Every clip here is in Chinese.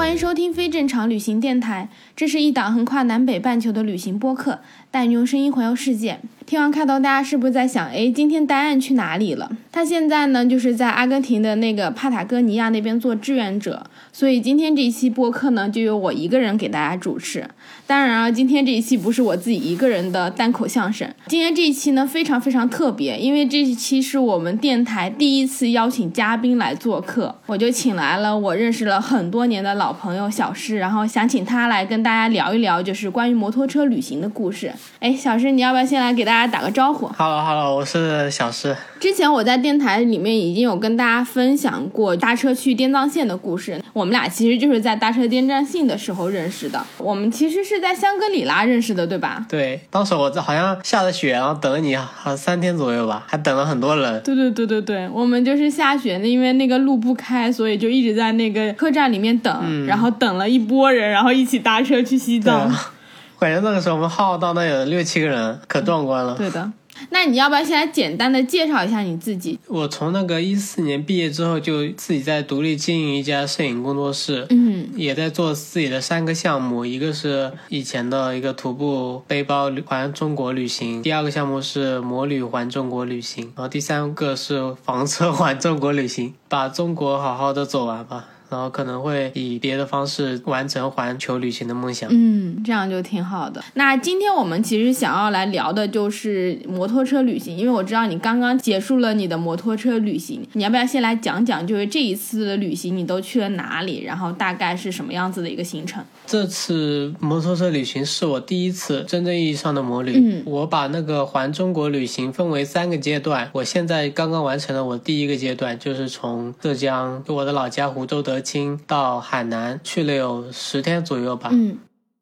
欢迎收听非正常旅行电台。这是一档横跨南北半球的旅行播客，带你用声音环游世界。听完开头，大家是不是在想，哎，今天答案去哪里了？他现在呢，就是在阿根廷的那个帕塔哥尼亚那边做志愿者，所以今天这一期播客呢，就由我一个人给大家主持。当然啊，今天这一期不是我自己一个人的单口相声，今天这一期呢非常非常特别，因为这一期是我们电台第一次邀请嘉宾来做客，我就请来了我认识了很多年的老朋友小诗，然后想请他来跟大家聊一聊，就是关于摩托车旅行的故事。哎，小诗，你要不要先来给大家打个招呼？Hello Hello，我是小诗。之前我在电台里面已经有跟大家分享过搭车去滇藏线的故事，我们俩其实就是在搭车滇藏线的时候认识的。我们其实是在香格里拉认识的，对吧？对，当时我这好像下着雪，然后等了你好像三天左右吧，还等了很多人。对对对对对，我们就是下雪，因为那个路不开，所以就一直在那个客栈里面等，然后等了一波人，然后一起搭车去西藏。感觉那个时候我们浩浩荡荡有六七个人，可壮观了。对的，那你要不要先来简单的介绍一下你自己？我从那个一四年毕业之后，就自己在独立经营一家摄影工作室，嗯也在做自己的三个项目，一个是以前的一个徒步背包环中国旅行，第二个项目是摩旅环中国旅行，然后第三个是房车环中国旅行，把中国好好的走完吧。然后可能会以别的方式完成环球旅行的梦想。嗯，这样就挺好的。那今天我们其实想要来聊的就是摩托车旅行，因为我知道你刚刚结束了你的摩托车旅行，你要不要先来讲讲，就是这一次的旅行你都去了哪里，然后大概是什么样子的一个行程？这次摩托车旅行是我第一次真正意义上的摩旅。嗯我把那个环中国旅行分为三个阶段，我现在刚刚完成了我第一个阶段，就是从浙江就我的老家湖州德清到海南，去了有十天左右吧。嗯，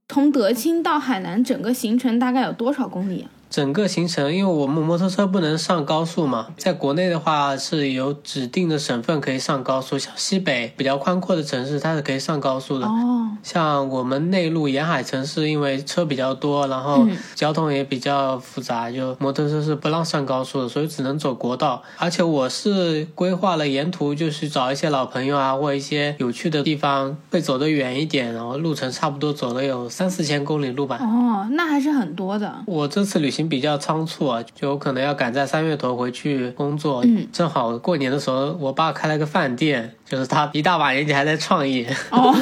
从德清到海南整个行程大概有多少公里啊？整个行程，因为我们摩托车不能上高速嘛，在国内的话是有指定的省份可以上高速，像西北比较宽阔的城市它是可以上高速的。哦，像我们内陆沿海城市，因为车比较多，然后嗯交通也比较复杂，就摩托车是不让上高速的，所以只能走国道。而且我是规划了沿途就是找一些老朋友啊，或一些有趣的地方，会走得远一点，然后路程差不多走了有三四千公里路吧。哦，那还是很多的。我这次旅行比较仓促啊，就有可能要赶在三月头回去工作。嗯正好过年的时候，我爸开了个饭店，就是他一大把年纪还在创业。哦，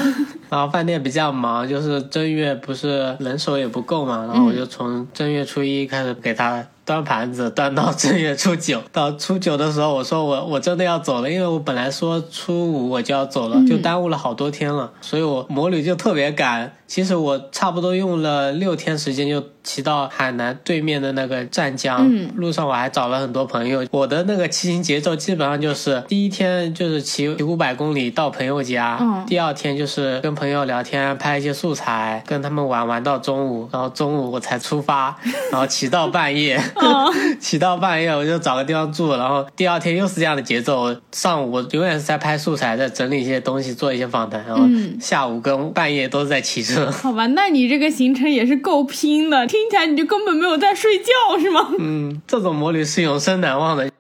然后饭店比较忙，就是正月不是人手也不够嘛，然后我就从正月初一开始给他端盘子，端到正月初九。到初九的时候，我说我我真的要走了，因为我本来说初五我就要走了，就耽误了好多天了，所以我魔女就特别赶。其实我差不多用了六天时间就骑到海南对面的那个湛江，嗯路上我还找了很多朋友。我的那个骑行节奏基本上就是第一天就是骑五百公里到朋友家，嗯第二天就是跟朋友聊天，拍一些素材，跟他们玩玩到中午，然后中午我才出发，然后骑到半夜，哦 骑到半夜我就找个地方住，然后第二天又是这样的节奏。上午我永远是在拍素材，在整理一些东西，做一些访谈，然后嗯下午跟半夜都是在骑车。好吧，那你这个行程也是够拼的，听起来你就根本没有在睡觉，是吗？嗯，这种魔旅是永生难忘的。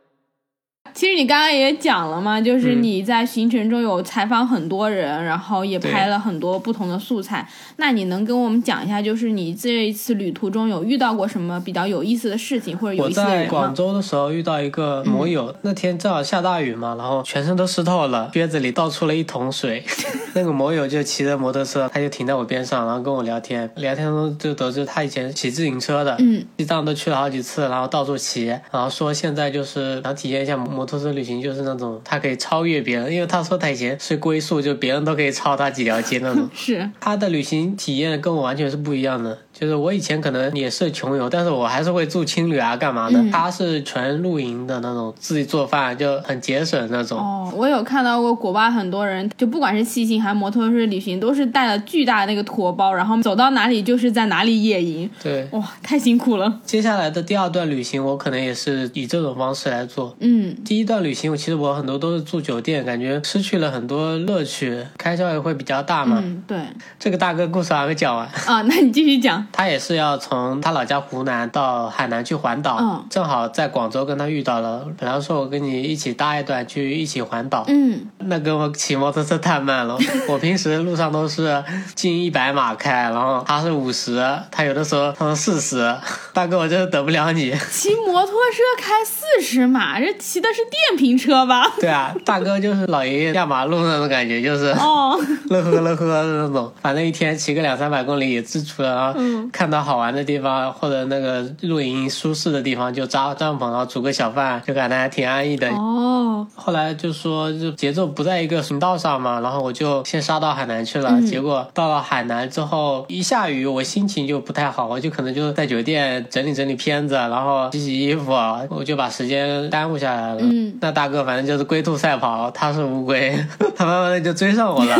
其实你刚刚也讲了嘛，就是嗯你在行程中有采访很多人，然后也拍了很多不同的素材。那你能跟我们讲一下，就是你这一次旅途中有遇到过什么比较有意思的事情，或者有我意思的在人吗？广州的时候遇到一个摩友，那天正好下大雨嘛，然后全身都湿透了，靴子里倒出了一桶水。那个摩友就骑着摩托车，他就停在我边上，然后跟我聊天。聊天中就得知他以前骑自行车的，嗯，西藏都去了好几次，然后到处骑，然后说现在就是想体验一下摩托车旅行就是那种他可以超越别人，因为他说他以前是龟宿，就别人都可以超他几条街那种。是，他的旅行体验跟我完全是不一样的。就是我以前可能也是穷游，但是我还是会住青旅啊，干嘛的？嗯他是纯露营的那种，自己做饭就很节省那种。哦，我有看到过国外很多人，就不管是骑行还是摩托车旅行，都是带了巨大的那个驮包，然后走到哪里就是在哪里野营。对，哇，太辛苦了。接下来的第二段旅行，我可能也是以这种方式来做。嗯，第一段旅行，我其实我很多都是住酒店，感觉失去了很多乐趣，开销也会比较大嘛。嗯，对。这个大哥故事还没讲完，啊，那你继续讲。他也是要从他老家湖南到海南去环岛，嗯正好在广州跟他遇到了。本来说我跟你一起搭一段去一起环岛，嗯，那跟我骑摩托车太慢了，我平时路上都是近一百码开，然后他是五十，他有的时候他说四十，大哥我真的等不了你。骑摩托车开四十码，这骑的是电瓶车吧？对啊，大哥就是老爷爷压马路那种感觉，就是哦，乐呵乐呵的那种，反正一天骑个两三百公里也知足了。然后嗯看到好玩的地方或者那个露营舒适的地方就扎帐篷，然后煮个小饭，就感觉还挺安逸的。哦，后来就说就节奏不在一个频道上嘛，然后我就先杀到海南去了。嗯结果到了海南之后，一下雨我心情就不太好，我就可能就在酒店整理整理片子，然后洗洗衣服，我就把时间耽误下来了。嗯那大哥反正就是龟兔赛跑，他是乌龟，他慢慢的就追上我了。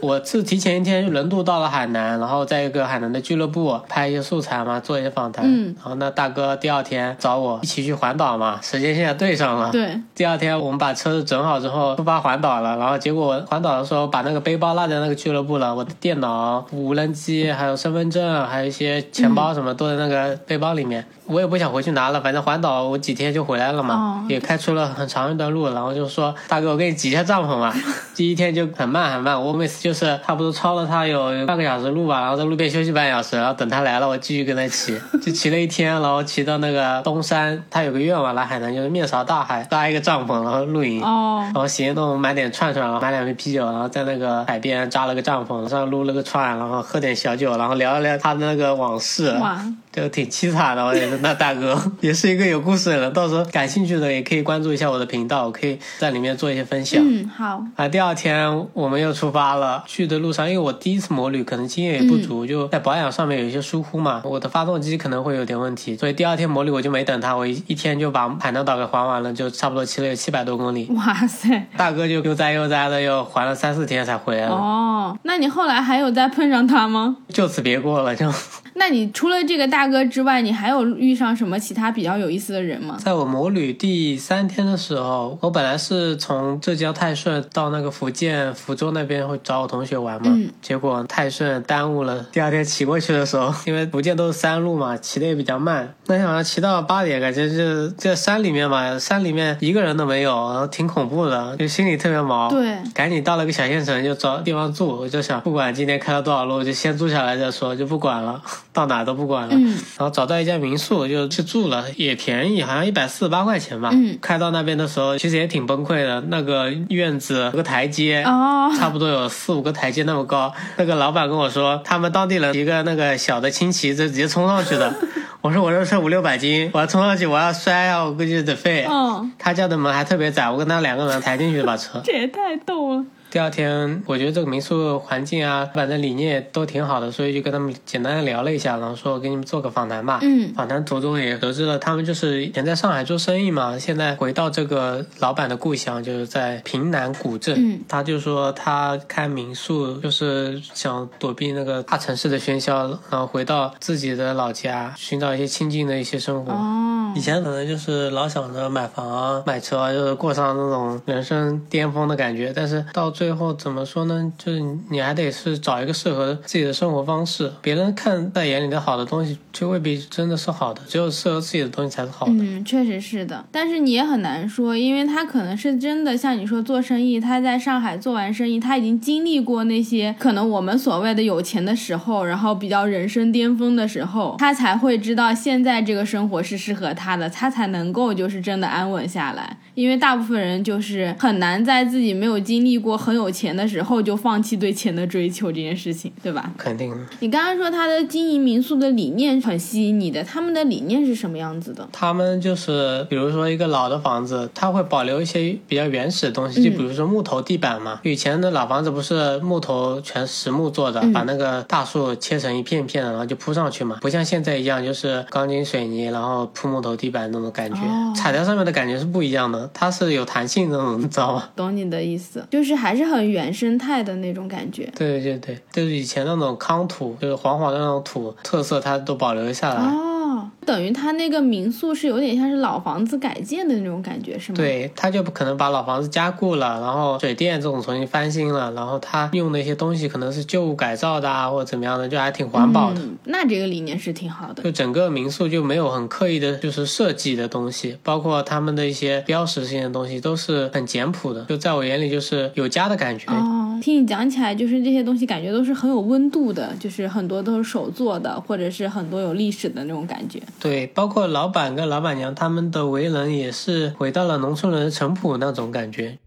我是提前一天轮渡到了海南，然后在一个海南的俱乐部拍一些素材嘛，做一些访谈。嗯然后那大哥第二天找我一起去环岛嘛，时间现在对上了。对，第二天我们把车子整好之后出发环岛了，然后结果环岛的时候把那个背包落在那个俱乐部了，我的电脑、无人机还有身份证，还有一些钱包什么都在那个背包里面。我也不想回去拿了，反正环岛我几天就回来了嘛，哦。也开出了很长一段路，然后就说大哥我给你挤一下帐篷吧。第一天就很慢很慢，我每次就是差不多超了他有半个小时路吧，然后在路边休息半小时，然后等他来了我继续跟他骑，就骑了一天，然后骑到那个东山，他有个愿望来海南就是面朝大海，搭一个帐篷然后露营。哦。然，后行动买点串串，然后买两瓶啤酒，然后在那个海边扎了个帐篷，上撸了个串，然后喝点小酒，然后聊一聊他的那个往事，哇，就挺凄惨的。我觉得那大哥也是一个有故事的人，到时候感兴趣的也可以关注一下我的频道，我可以在里面做一些分享。嗯，好，啊，第二天我们又出发了。去的路上，因为我第一次摩旅，可能经验也不足，就在保养上面有一些疏忽嘛，我的发动机可能会有点问题，所以第二天摩旅我就没等他，我一一天就把海南岛给环完了，就差不多骑了有七百多公里。哇塞，大哥就悠哉悠哉的又环了三四天才回来了，哦，那你后来还有再碰上他吗？就此别过了。就那你除了这个大哥之外，你还有遇上什么其他比较有意思的人吗？在我摩旅第三天的时候，我本来是从浙江泰顺到那个福建福州那边会找我同学玩嘛，嗯结果泰顺耽误了。第二天骑过去的时候，因为福建都是山路嘛，骑的也比较慢。那天晚上骑到八点，感觉就在山里面嘛，山里面一个人都没有，然后挺恐怖的，就心里特别毛。对，赶紧到了个小县城，就找地方住。我就想，不管今天开了多少路，就先住下来再说，就不管了，到哪都不管了。嗯然后找到一家民宿就去住了，也便宜，好像一百四十八块钱吧。嗯开到那边的时候，其实也挺崩溃的。那个院子有个台阶。哦，差不多有四五个台阶那么高，那个老板跟我说，他们当地人一个那个小的亲戚就直接冲上去的。我说我这车五六百斤，我要冲上去，我要摔啊，我估计得废。嗯，他家的门还特别窄，我跟他两个人抬进去的把车。这也太逗了。第二天，我觉得这个民宿环境啊，反正理念也都挺好的，所以就跟他们简单的聊了一下，然后说我给你们做个访谈吧。嗯访谈途中也得知了，他们就是以前在上海做生意嘛，现在回到这个老板的故乡，就是在平南古镇。嗯他就说他开民宿就是想躲避那个大城市的喧嚣，然后回到自己的老家，寻找一些清静的一些生活。哦以，前可能就是老想着买房啊、买车啊，就是过上那种人生巅峰的感觉。但是到最后怎么说呢？就是你还得是找一个适合自己的生活方式。别人看在眼里的好的东西，就未必真的是好的，只有适合自己的东西才是好的。嗯，确实是的，但是你也很难说，因为他可能是真的像你说做生意，他在上海做完生意，他已经经历过那些可能我们所谓的有钱的时候，然后比较人生巅峰的时候，他才会知道现在这个生活是适合他的，他才能够就是真的安稳下来。因为大部分人就是很难在自己没有经历过很很有钱的时候就放弃对钱的追求这件事情，对吧？肯定。你刚刚说他的经营民宿的理念很吸引你的，他们的理念是什么样子的？他们就是，比如说一个老的房子，它会保留一些比较原始的东西，就比如说木头地板嘛。以前的老房子不是木头全实木做的，把那个大树切成一片片的，然后就铺上去嘛，不像现在一样就是钢筋水泥，然后铺木头地板那种感觉，哦踩在上面的感觉是不一样的，它是有弹性的那种，你知道吗？懂你的意思，就是还是很原生态的那种感觉。对对对，就是以前那种康土，就是黄黄的那种土特色，它都保留下来。哦，等于他那个民宿是有点像是老房子改建的那种感觉，是吗？，对，他就不可能把老房子加固了，然后水电这种重新翻新了，然后他用的一些东西可能是旧物改造的啊，或者怎么样的，就还挺环保的。嗯，那这个理念是挺好的。就整个民宿就没有很刻意的，就是设计的东西，包括他们的一些标识性的东西都是很简朴的，就在我眼里就是有家的感觉。哦，听你讲起来，就是这些东西感觉都是很有温度的，就是很多都是手做的，或者是很多有历史的那种感觉。对，包括老板跟老板娘他们的为人也是回到了农村人的淳朴那种感觉。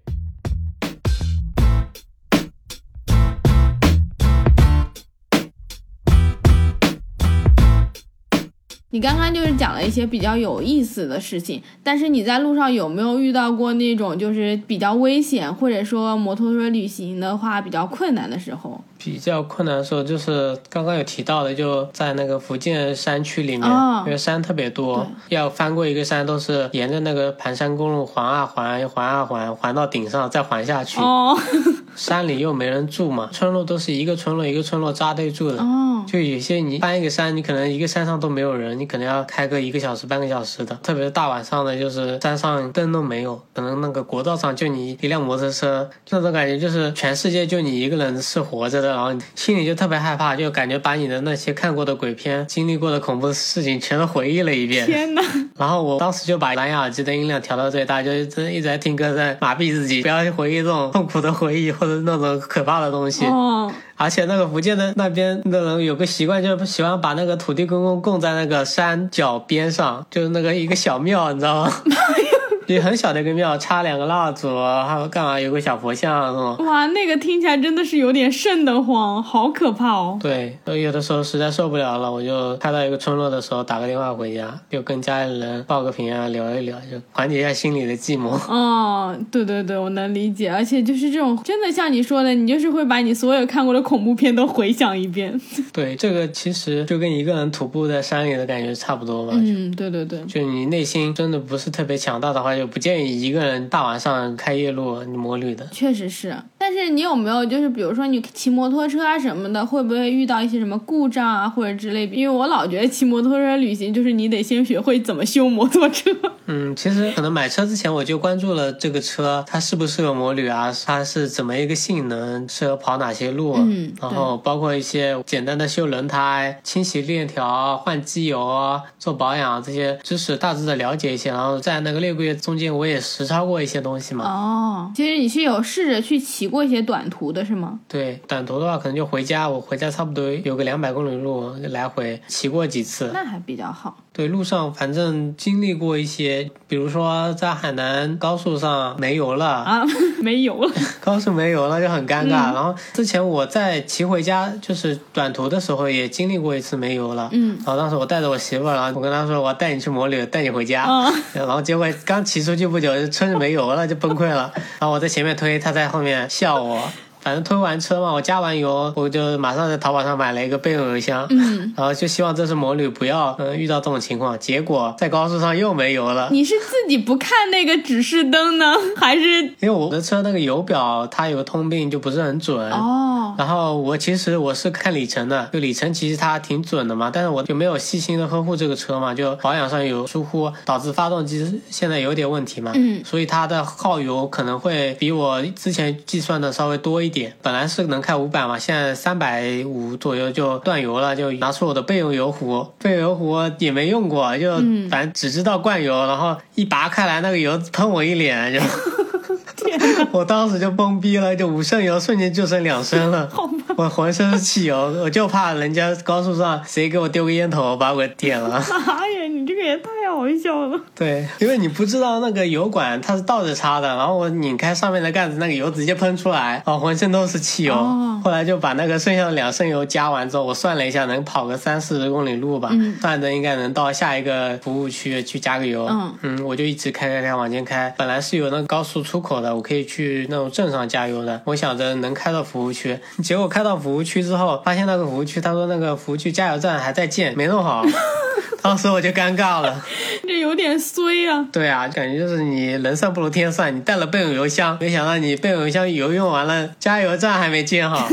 你刚刚就是讲了一些比较有意思的事情，但是你在路上有没有遇到过那种就是比较危险，或者说摩托车旅行的话比较困难的时候？比较困难的时候，就是刚刚有提到的，就在那个福建山区里面，哦因为山特别多，要翻过一个山，都是沿着那个盘山公路环啊环，环啊环，环到顶上，再环下去。哦 山里又没人住嘛，村落都是一个村落一个村落扎堆住的。哦，就有些你翻一个山，你可能一个山上都没有人，你可能要开个一个小时、半个小时的。特别是大晚上的，就是山上灯都没有，可能那个国道上就你一辆摩托车，就那种感觉就是全世界就你一个人是活着的，然后心里就特别害怕，就感觉把你的那些看过的鬼片、经历过的恐怖事情全都回忆了一遍。天哪！然后我当时就把蓝牙耳机的音量调到最大，就真一直在听歌，在麻痹自己，不要去回忆这种痛苦的回忆或者那种可怕的东西。哦，而且那个福建的那边的人有个习惯，就是喜欢把那个土地公公供在那个山脚边上，就是那个一个小庙，你知道吗？一个很小的一个庙，插两个蜡烛，还有干嘛？有个小佛像那种。哇，那个听起来真的是有点瘆得慌，好可怕哦。对，所以有的时候实在受不了了，我就开到一个村落的时候打个电话回家，就跟家里人报个平安，聊一聊，就缓解一下心里的寂寞。哦，对对对，我能理解，而且就是这种真的像你说的，你就是会把你所有看过的恐怖片都回想一遍。对，这个其实就跟一个人徒步在山里的感觉差不多吧。嗯，对对对，就你内心真的不是特别强大的话，就不建议一个人大晚上开夜路摩旅的。确实是。但是你有没有就是比如说你骑摩托车啊什么的，会不会遇到一些什么故障啊或者之类？因为我老觉得骑摩托车旅行就是你得先学会怎么修摩托车。嗯，其实可能买车之前我就关注了这个车，它适不适合摩旅啊，它是怎么一个性能，适合跑哪些路，嗯然后包括一些简单的修轮胎、清洗链条、换机油啊、做保养这些知识大致的了解一些，然后在那个六个月中间我也实操过一些东西嘛。哦，其实你是有试着去骑过一些短途的是吗？对，短途的话可能就回家，我回家差不多有个两百公里路来回骑过几次。那还比较好。对，路上反正经历过一些，比如说在海南高速上没油了，啊，没油了。高速没油了就很尴尬。然后之前我在骑回家就是短途的时候也经历过一次没油了，嗯，然后当时我带着我媳妇儿，然后我跟她说我要带你去摩旅，带你回家，嗯然后结果刚骑出去不久就，车子没油了，就崩溃了。然后我在前面推，她在后面笑我。反正推完车嘛，我加完油，我就马上在淘宝上买了一个备用油箱，嗯，然后就希望这次摩旅不要嗯遇到这种情况。结果在高速上又没油了，你是自己不看那个指示灯呢，还是因为我的车那个油表它有个通病，就不是很准。哦？然后我其实我是看里程的，就里程其实它挺准的嘛，但是我就没有细心的呵护这个车嘛，就保养上有疏忽，导致发动机现在有点问题嘛。嗯所以它的耗油可能会比我之前计算的稍微多一点。本来是能开五百嘛，现在三百五左右就断油了，就拿出我的备用油壶，备用油壶也没用过，就嗯反正只知道灌油，然后一拔开来那个油喷我一脸就。我当时就懵逼了，就五升油瞬间就剩两升了，我浑身是汽油，我就怕人家高速上谁给我丢个烟头把我点了。妈呀，你这个也也太好笑了。对，因为你不知道那个油管它是倒着插的，然后我拧开上面的盖子，那个油直接喷出来，哦浑身都是汽油。哦后来就把那个剩下的两升油加完之后，我算了一下，能跑个三四十公里路吧，嗯算着应该能到下一个服务区去加个油。嗯我就一直开开开往前开，本来是有那个高速出口的，我可以去那种镇上加油的，我想着能开到服务区，结果开到服务区之后，发现那个服务区，他说那个服务区加油站还在建，没弄好。当时我就尴尬了，这有点衰啊。对啊，感觉就是你人算不如天算，你带了备用油箱，没想到你备用油箱油用完了，加油站还没建好。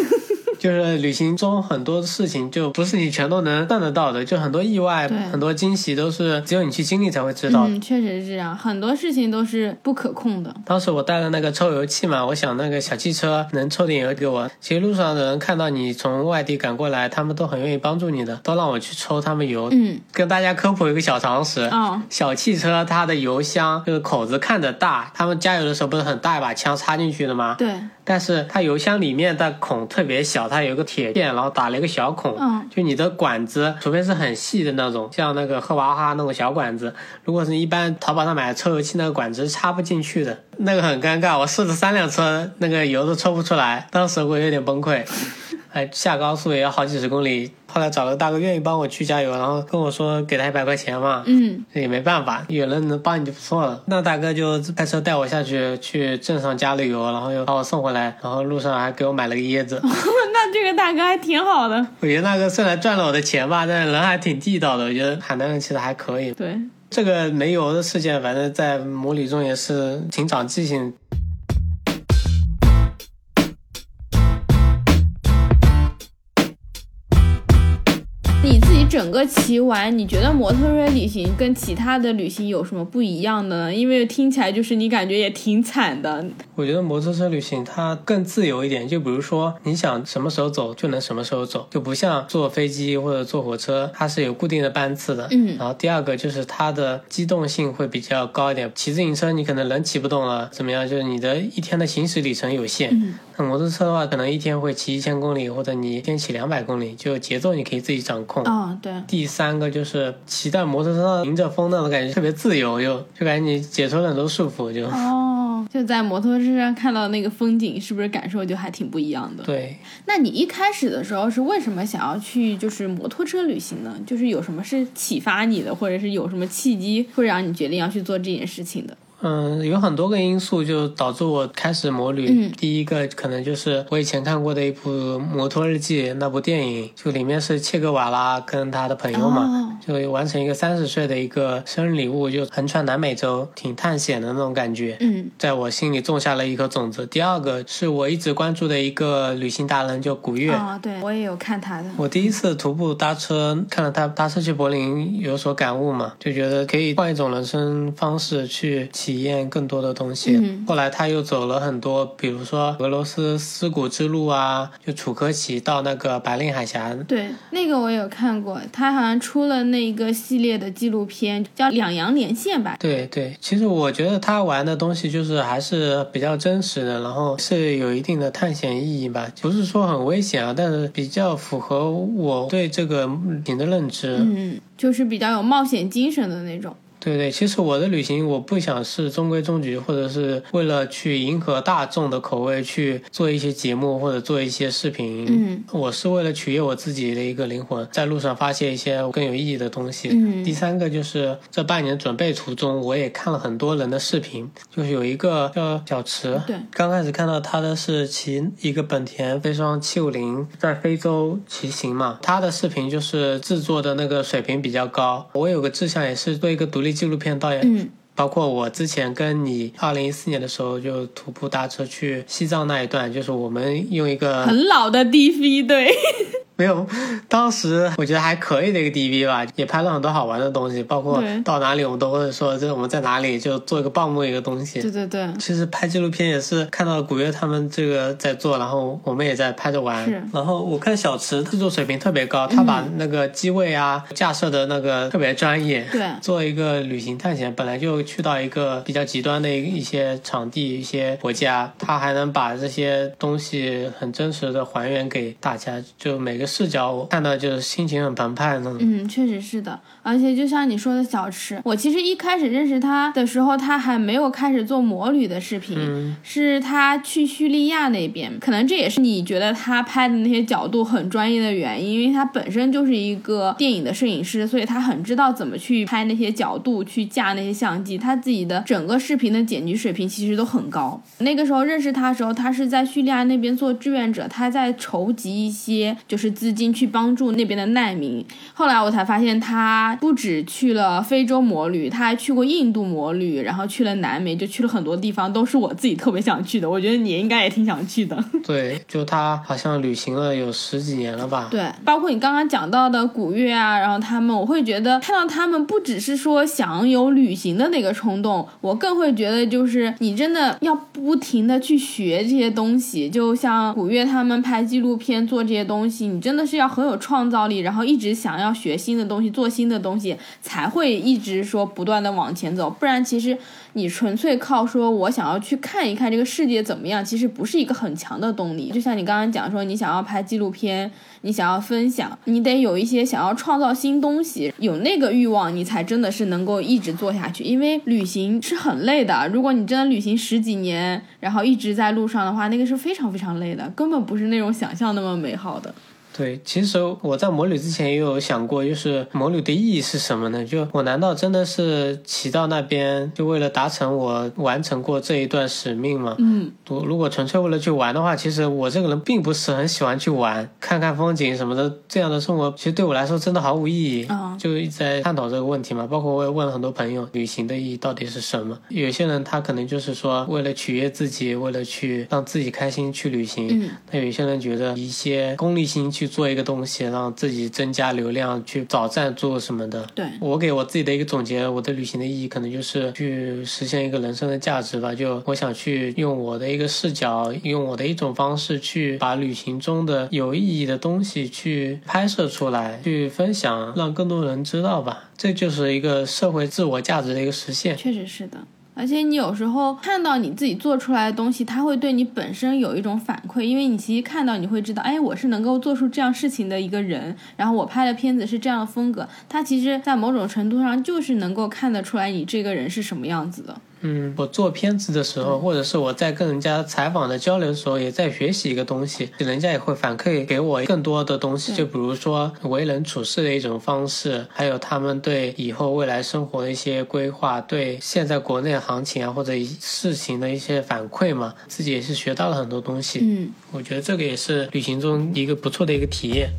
就是旅行中很多事情就不是你全都能算得到的，就很多意外、很多惊喜都是只有你去经历才会知道的。嗯，确实是这样，很多事情都是不可控的。当时我带了那个抽油器嘛，我想那个小汽车能抽点油给我。其实路上的人看到你从外地赶过来，他们都很愿意帮助你的，都让我去抽他们油。嗯，跟大家科普一个小常识，哦小汽车它的油箱就是口子看着大，他们加油的时候不是很大一把枪插进去的吗？对，但是它油箱里面的孔特别小，它有一个铁片，然后打了一个小孔。嗯就你的管子，除非是很细的那种，像那个喝娃哈那种小管子，如果是一般淘宝上买的抽油器，那个管子插不进去的，那个很尴尬。我试了三辆车，那个油都抽不出来，当时我有点崩溃。哎，下高速也要好几十公里，后来找了个大哥愿意帮我去加油，然后跟我说给他一百块钱嘛，嗯，也没办法，有人能帮你就不错了。那大哥就开车带我下去，去镇上加了油，然后又把我送回来，然后路上还给我买了个椰子。那这个大哥还挺好的。我觉得大哥虽然赚了我的钱吧，但是人还挺地道的。我觉得海南人其实还可以。对，这个没油的事件，反正在母旅中也是挺长记性。整个骑完，你觉得摩托车旅行跟其他的旅行有什么不一样的呢？因为听起来就是你感觉也挺惨的。我觉得摩托车旅行它更自由一点，就比如说你想什么时候走就能什么时候走，就不像坐飞机或者坐火车，它是有固定的班次的。嗯然后第二个就是它的机动性会比较高一点。骑自行车你可能人骑不动了，怎么样？就是你的一天的行驶里程有限。嗯那摩托车的话，可能一天会骑一千公里，或者你一天骑两百公里，就节奏你可以自己掌控。哦，对，第三个就是骑在摩托车上迎着风那种感觉特别自由，就就感觉你解除了很多束缚，就哦，就在摩托车上看到那个风景，是不是感受就还挺不一样的？对。那你一开始的时候是为什么想要去就是摩托车旅行呢？就是有什么是启发你的，或者是有什么契机会让你决定要去做这件事情的？嗯，有很多个因素就导致我开始摩旅。嗯第一个可能就是我以前看过的一部《摩托日记》那部电影，就里面是切格瓦拉跟他的朋友嘛，哦就完成一个三十岁的一个生日礼物，就横穿南美洲，挺探险的那种感觉。嗯在我心里种下了一颗种子。第二个是我一直关注的一个旅行达人，叫古月。哦，对我也有看他的。我第一次徒步搭车，看了他搭车去柏林，有所感悟嘛，就觉得可以换一种人生方式去体验更多的东西。嗯后来他又走了很多，比如说俄罗斯丝古之路啊，就楚科奇到那个白令海峡。对，那个我有看过，他好像出了那个系列的纪录片，叫《两洋连线》吧？对对，其实我觉得他玩的东西就是还是比较真实的，然后是有一定的探险意义吧，不是说很危险啊，但是比较符合我对这个旅行的认知。嗯，就是比较有冒险精神的那种。对对，其实我的旅行我不想是中规中矩，或者是为了去迎合大众的口味去做一些节目或者做一些视频。嗯，我是为了取悦我自己的一个灵魂，在路上发现一些更有意义的东西。嗯第三个就是这半年准备途中，我也看了很多人的视频，就是有一个叫小池，对刚开始看到他的是骑一个本田飞双七五零在非洲骑行嘛，他的视频就是制作的那个水平比较高。我有个志向也是做一个独立纪录片导演，嗯。包括我之前跟你二零一四年的时候就徒步搭车去西藏那一段，就是我们用一个很老的 DV，对，没有，当时我觉得还可以的一个 DV 吧，也拍了很多好玩的东西，包括到哪里我们都会说这我们在哪里就做一个报幕一个东西。对对对，其实拍纪录片也是看到古月他们这个在做，然后我们也在拍着玩是。然后我看小池制作水平特别高，他把那个机位啊、架设的那个特别专业。对做一个旅行探险，本来就去到一个比较极端的一些场地、一些国家，他还能把这些东西很真实的还原给大家，就每个视角，我看到就是心情很澎湃那种。嗯，确实是的，而且就像你说的小池，我其实一开始认识他的时候，他还没有开始做魔女的视频，嗯是他去叙利亚那边，可能这也是你觉得他拍的那些角度很专业的原因，因为他本身就是一个电影的摄影师，所以他很知道怎么去拍那些角度，去架那些相机，他自己的整个视频的剪辑水平其实都很高。那个时候认识他的时候，他是在叙利亚那边做志愿者，他在筹集一些就是资金去帮助那边的难民。后来我才发现，他不止去了非洲摩旅，他还去过印度摩旅，然后去了南美，就去了很多地方，都是我自己特别想去的。我觉得你应该也挺想去的。对，就他好像旅行了有十几年了吧？对，包括你刚刚讲到的古月啊，然后他们，我会觉得看到他们不只是说想有旅行的那个冲动，我更会觉得就是你真的要不停的去学这些东西，就像古月他们拍纪录片做这些东西，你真的是要很有创造力，然后一直想要学新的东西，做新的东西，才会一直说不断的往前走，不然其实你纯粹靠说我想要去看一看这个世界怎么样，其实不是一个很强的动力。就像你刚刚讲说，你想要拍纪录片，你想要分享，你得有一些想要创造新东西，有那个欲望，你才真的是能够一直做下去。因为旅行是很累的，如果你真的旅行十几年，然后一直在路上的话，那个是非常非常累的，根本不是那种想象那么美好的。对，其实我在魔旅之前也有想过，就是魔旅的意义是什么呢？就我难道真的是骑到那边就为了达成我完成过这一段使命吗？嗯，我如果纯粹为了去玩的话，其实我这个人并不是很喜欢去玩，看看风景什么的，这样的生活其实对我来说真的毫无意义。啊就一直在探讨这个问题嘛，包括我也问了很多朋友，旅行的意义到底是什么？有些人他可能就是说，为了取悦自己，为了去让自己开心去旅行。嗯，那有些人觉得一些功利心去做一个东西，让自己增加流量，去找赞助什么的。对，我给我自己的一个总结，我的旅行的意义可能就是去实现一个人生的价值吧。就我想去用我的一个视角，用我的一种方式去把旅行中的有意义的东西去拍摄出来，去分享，让更多人知道吧。这就是一个社会自我价值的一个实现。确实是的。而且你有时候看到你自己做出来的东西，它会对你本身有一种反馈，因为你其实看到你会知道，哎，我是能够做出这样事情的一个人，然后我拍的片子是这样的风格，它其实在某种程度上就是能够看得出来你这个人是什么样子的。嗯，我做片子的时候，或者是我在跟人家采访的交流的时候，也在学习一个东西，人家也会反馈给我更多的东西，就比如说为人处事的一种方式，还有他们对以后未来生活的一些规划，对现在国内行情啊或者事情的一些反馈嘛，自己也是学到了很多东西。嗯，我觉得这个也是旅行中一个不错的一个体验。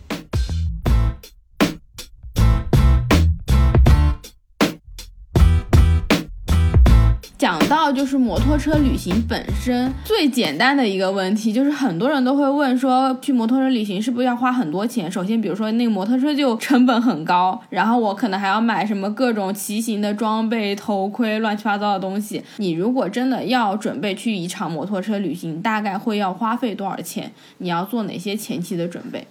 到就是摩托车旅行本身最简单的一个问题，就是很多人都会问说，去摩托车旅行是不是要花很多钱？首先，比如说那个摩托车就成本很高，然后我可能还要买什么各种骑行的装备、头盔、乱七八糟的东西。你如果真的要准备去一场摩托车旅行，大概会要花费多少钱？你要做哪些前期的准备？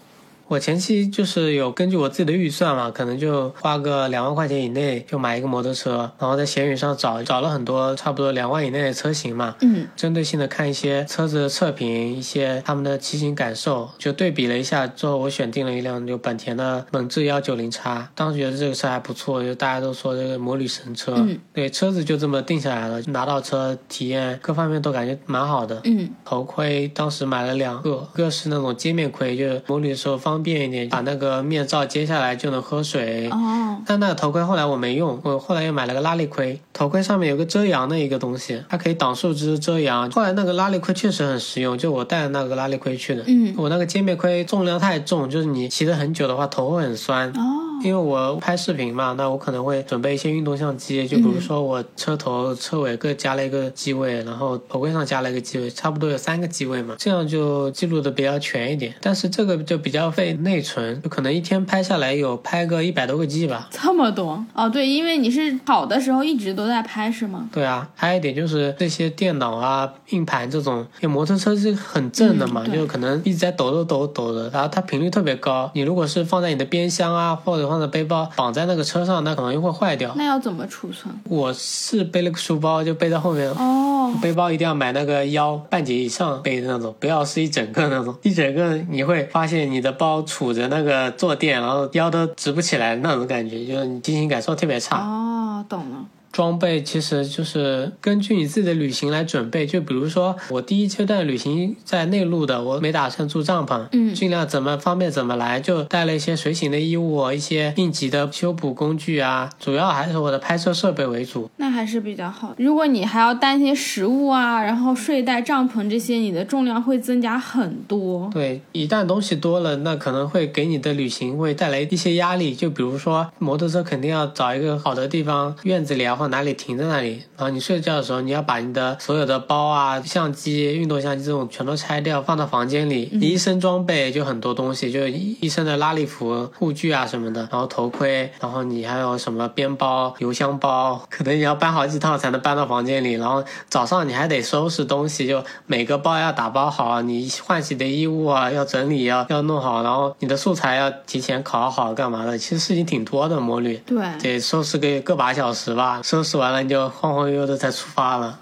我前期就是有根据我自己的预算嘛，可能就花个两万块钱以内就买一个摩托车，然后在闲鱼上找找了很多差不多两万以内的车型嘛，嗯，针对性的看一些车子的测评，一些他们的骑行感受，就对比了一下之后，我选定了一辆就本田的猛志幺九零叉，当时觉得这个车还不错，就大家都说这个摩旅神车，嗯。对，车子就这么定下来了，拿到车体验各方面都感觉蛮好的，嗯。头盔当时买了两个，一个是那种接面盔，就是摩旅的时候方便一点，把那个面罩揭下来就能喝水。哦，但那个头盔后来我没用，我后来又买了个拉力盔，头盔上面有个遮阳的一个东西，它可以挡树枝遮阳。后来那个拉力盔确实很实用，就我带的那个拉力盔去的。嗯我那个肩面盔重量太重，就是你骑得很久的话头会很酸。哦，因为我拍视频嘛，那我可能会准备一些运动相机，就比如说我车头、车尾各加了一个机位，然后头盔上加了一个机位，差不多有三个机位嘛，这样就记录的比较全一点。但是这个就比较费内存，就可能一天拍下来有拍个一百多个 G 吧。这么多哦，对，因为你是跑的时候一直都在拍是吗？对啊，还有一点就是这些电脑啊、硬盘这种，因为摩托车是很正的嘛，嗯就可能一直在抖抖抖抖的，然后它频率特别高。你如果是放在你的边箱啊，或者放在背包绑在那个车上，那可能又会坏掉。那要怎么储存？我是背了个书包，就背在后面。哦，哦，背包一定要买那个腰半截以上背的那种，不要是一整个那种，一整个你会发现你的包杵着那个坐垫，然后腰都直不起来那种感觉，就是你骑行感受特别差。哦，懂了。装备其实就是根据你自己的旅行来准备，就比如说我第一阶段旅行在内陆的，我没打算住帐篷，嗯尽量怎么方便怎么来，就带了一些随行的衣物，一些应急的修补工具啊，主要还是我的拍摄设备为主。那还是比较好。如果你还要担心食物啊，然后睡袋、帐篷这些，你的重量会增加很多。对，一旦东西多了，那可能会给你的旅行会带来一些压力。就比如说，摩托车肯定要找一个好的地方，院子里啊或哪里停在哪里。然后你睡觉的时候，你要把你的所有的包啊、相机、运动相机这种全都拆掉，放到房间里。你一身装备就很多东西，就一一身的拉力服、护具啊什么的，然后头盔，然后你还有什么边包、油箱包，可能你要搬好几趟才能搬到房间里。然后早上你还得收拾东西，就每个包要打包好，你换洗的衣物啊要整理要要弄好，然后你的素材要提前烤好干嘛的，其实事情挺多的。摩旅对，得收拾个个把小时吧，收拾完了你就晃晃悠悠的再出发了。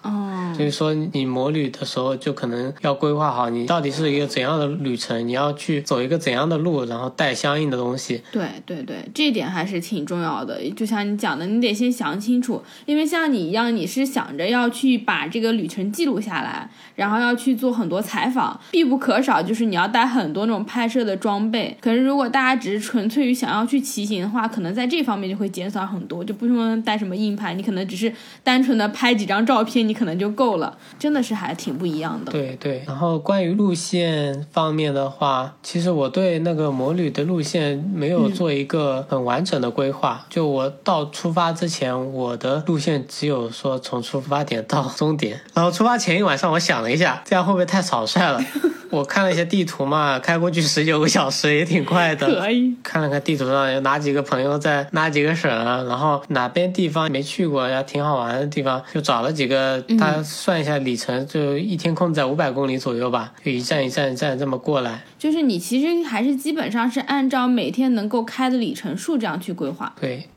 所以说，你摩旅的时候就可能要规划好，你到底是一个怎样的旅程，你要去走一个怎样的路，然后带相应的东西。对对对，这一点还是挺重要的。就像你讲的，你得先想清楚，因为像你一样，你是想着要去把这个旅程记录下来，然后要去做很多采访，必不可少就是你要带很多那种拍摄的装备。可是如果大家只是纯粹于想要去骑行的话，可能在这方面就会减少很多，就不用带什么硬盘，你可能只是单纯的拍几张照片，你可能就够了，真的是还挺不一样的。对对，然后关于路线方面的话，其实我对那个魔旅的路线没有做一个很完整的规划。就我到出发之前，我的路线只有说从出发点到 终点。然后出发前一晚上，我想了一下，这样会不会太草率了？我看了一下地图嘛，开过去十九个小时也挺快的。可以，看了看地图上有哪几个朋友在哪几个省啊，然后哪边地方没去过呀，挺好玩的地方，就找了几个，他算一下里程，就一天控制在五百公里左右吧，就一站一站一站这么过来。就是你其实还是基本上是按照每天能够开的里程数这样去规划。对，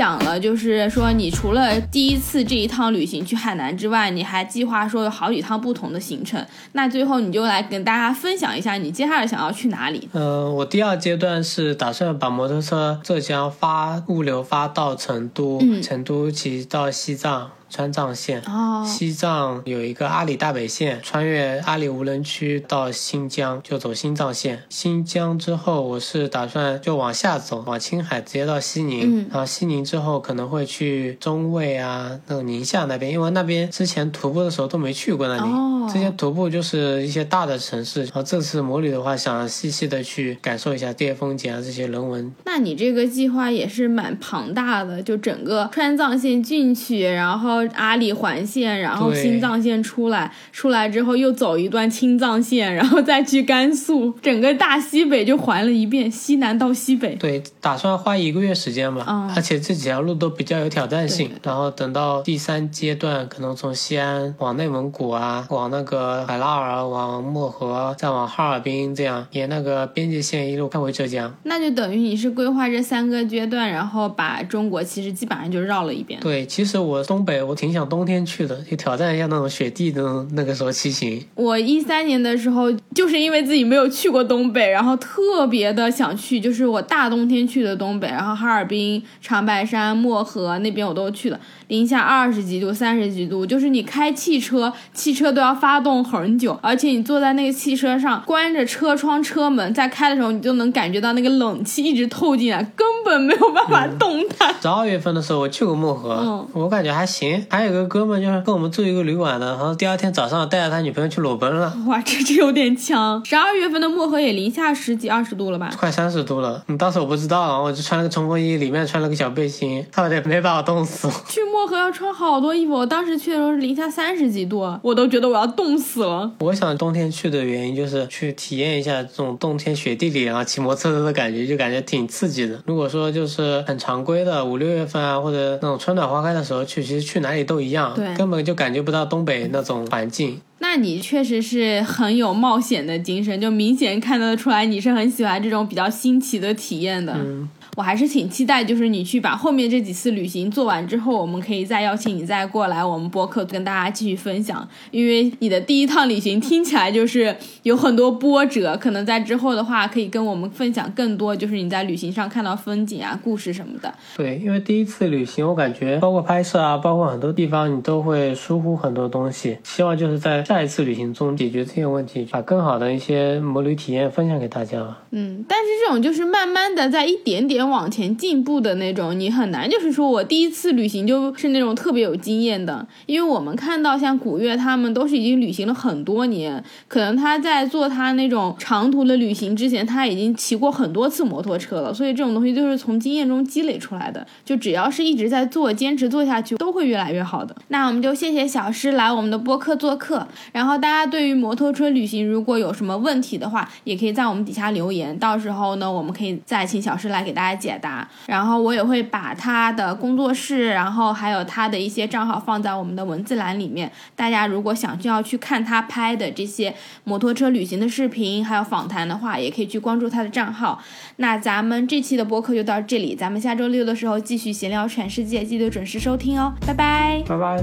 讲了，就是说你除了第一次这一趟旅行去海南之外，你还计划说有好几趟不同的行程。那最后你就来跟大家分享一下你接下来想要去哪里。嗯、我第二阶段是打算把摩托车浙江发物流发到成都，嗯成都骑到西藏。川藏线，哦，西藏有一个阿里大北线，穿越阿里无人区到新疆，就走新藏线。新疆之后，我是打算就往下走，往青海直接到西宁，嗯然后西宁之后可能会去中卫啊，那个宁夏那边，因为那边之前徒步的时候都没去过那里。哦之前徒步就是一些大的城市，然后这次摩旅的话，想细细的去感受一下这些风景啊，这些人文。那你这个计划也是蛮庞大的，就整个川藏线进去，然后阿里环线，然后对新藏线出来，出来之后又走一段青藏线，然后再去甘肃，整个大西北就环了一遍，西南到西北。对，打算花一个月时间嘛，嗯而且这几条路都比较有挑战性。然后等到第三阶段，可能从西安往内蒙古啊，往那个海拉尔，往漠河，再往哈尔滨，这样沿那个边界线一路开回浙江。那就等于你是规划这三个阶段，然后把中国其实基本上就绕了一遍。对，其实我东北我挺想冬天去的，去挑战一下那种雪地的那种那个时候骑行。我一三年的时候，就是因为自己没有去过东北，然后特别的想去，就是我大冬天去的东北，然后哈尔滨、长白山、漠河那边我都去了，零下二十几度、三十几度，就是你开汽车，汽车都要发动很久，而且你坐在那个汽车上，关着车窗、车门，在开的时候，你就能感觉到那个冷气一直透进来，根本没有办法动弹。十二月份的时候我去过漠河，嗯我感觉还行。还有个哥们就是跟我们住一个旅馆的，然后第二天早上带着他女朋友去裸奔了。哇，这这有点强！十二月份的漠河也零下十几二十度了吧？快三十度了，嗯，当时我不知道，然后我就穿了个冲锋衣，里面穿了个小背心，差点没把我冻死。去漠河要穿好多衣服，我当时去的时候是零下三十几度，我都觉得我要冻死了。我想冬天去的原因就是去体验一下这种冬天雪地里然后骑摩托车的感觉，就感觉挺刺激的。如果说就是很常规的五六月份啊，或者那种春暖花开的时候去，其实去哪哪里都一样，对根本就感觉不到东北那种环境。那你确实是很有冒险的精神，就明显看得出来你是很喜欢这种比较新奇的体验的。嗯，我还是挺期待，就是你去把后面这几次旅行做完之后，我们可以再邀请你再过来我们播客跟大家继续分享。因为你的第一趟旅行听起来就是有很多波折，可能在之后的话可以跟我们分享更多，就是你在旅行上看到风景啊、故事什么的。对，因为第一次旅行，我感觉包括拍摄啊，包括很多地方，你都会疏忽很多东西。希望就是在下一次旅行中解决这些问题，把更好的一些摩旅体验分享给大家。嗯，但是这种就是慢慢的在一点点往前进步的那种，你很难就是说我第一次旅行就是那种特别有经验的，因为我们看到像古月他们都是已经旅行了很多年，可能他在做他那种长途的旅行之前，他已经骑过很多次摩托车了，所以这种东西就是从经验中积累出来的，就只要是一直在做，坚持做下去，都会越来越好的。那我们就谢谢小诗来我们的播客做客，然后大家对于摩托车旅行如果有什么问题的话，也可以在我们底下留言，到时候呢，我们可以再请小诗来给大家解答。然后我也会把他的工作室，然后还有他的一些账号放在我们的文字栏里面。大家如果想要去看他拍的这些摩托车旅行的视频，还有访谈的话，也可以去关注他的账号。那咱们这期的播客就到这里，咱们下周六的时候继续闲聊全世界，记得准时收听哦，拜拜。拜拜。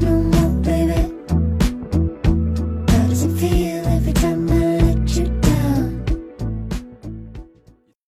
You're.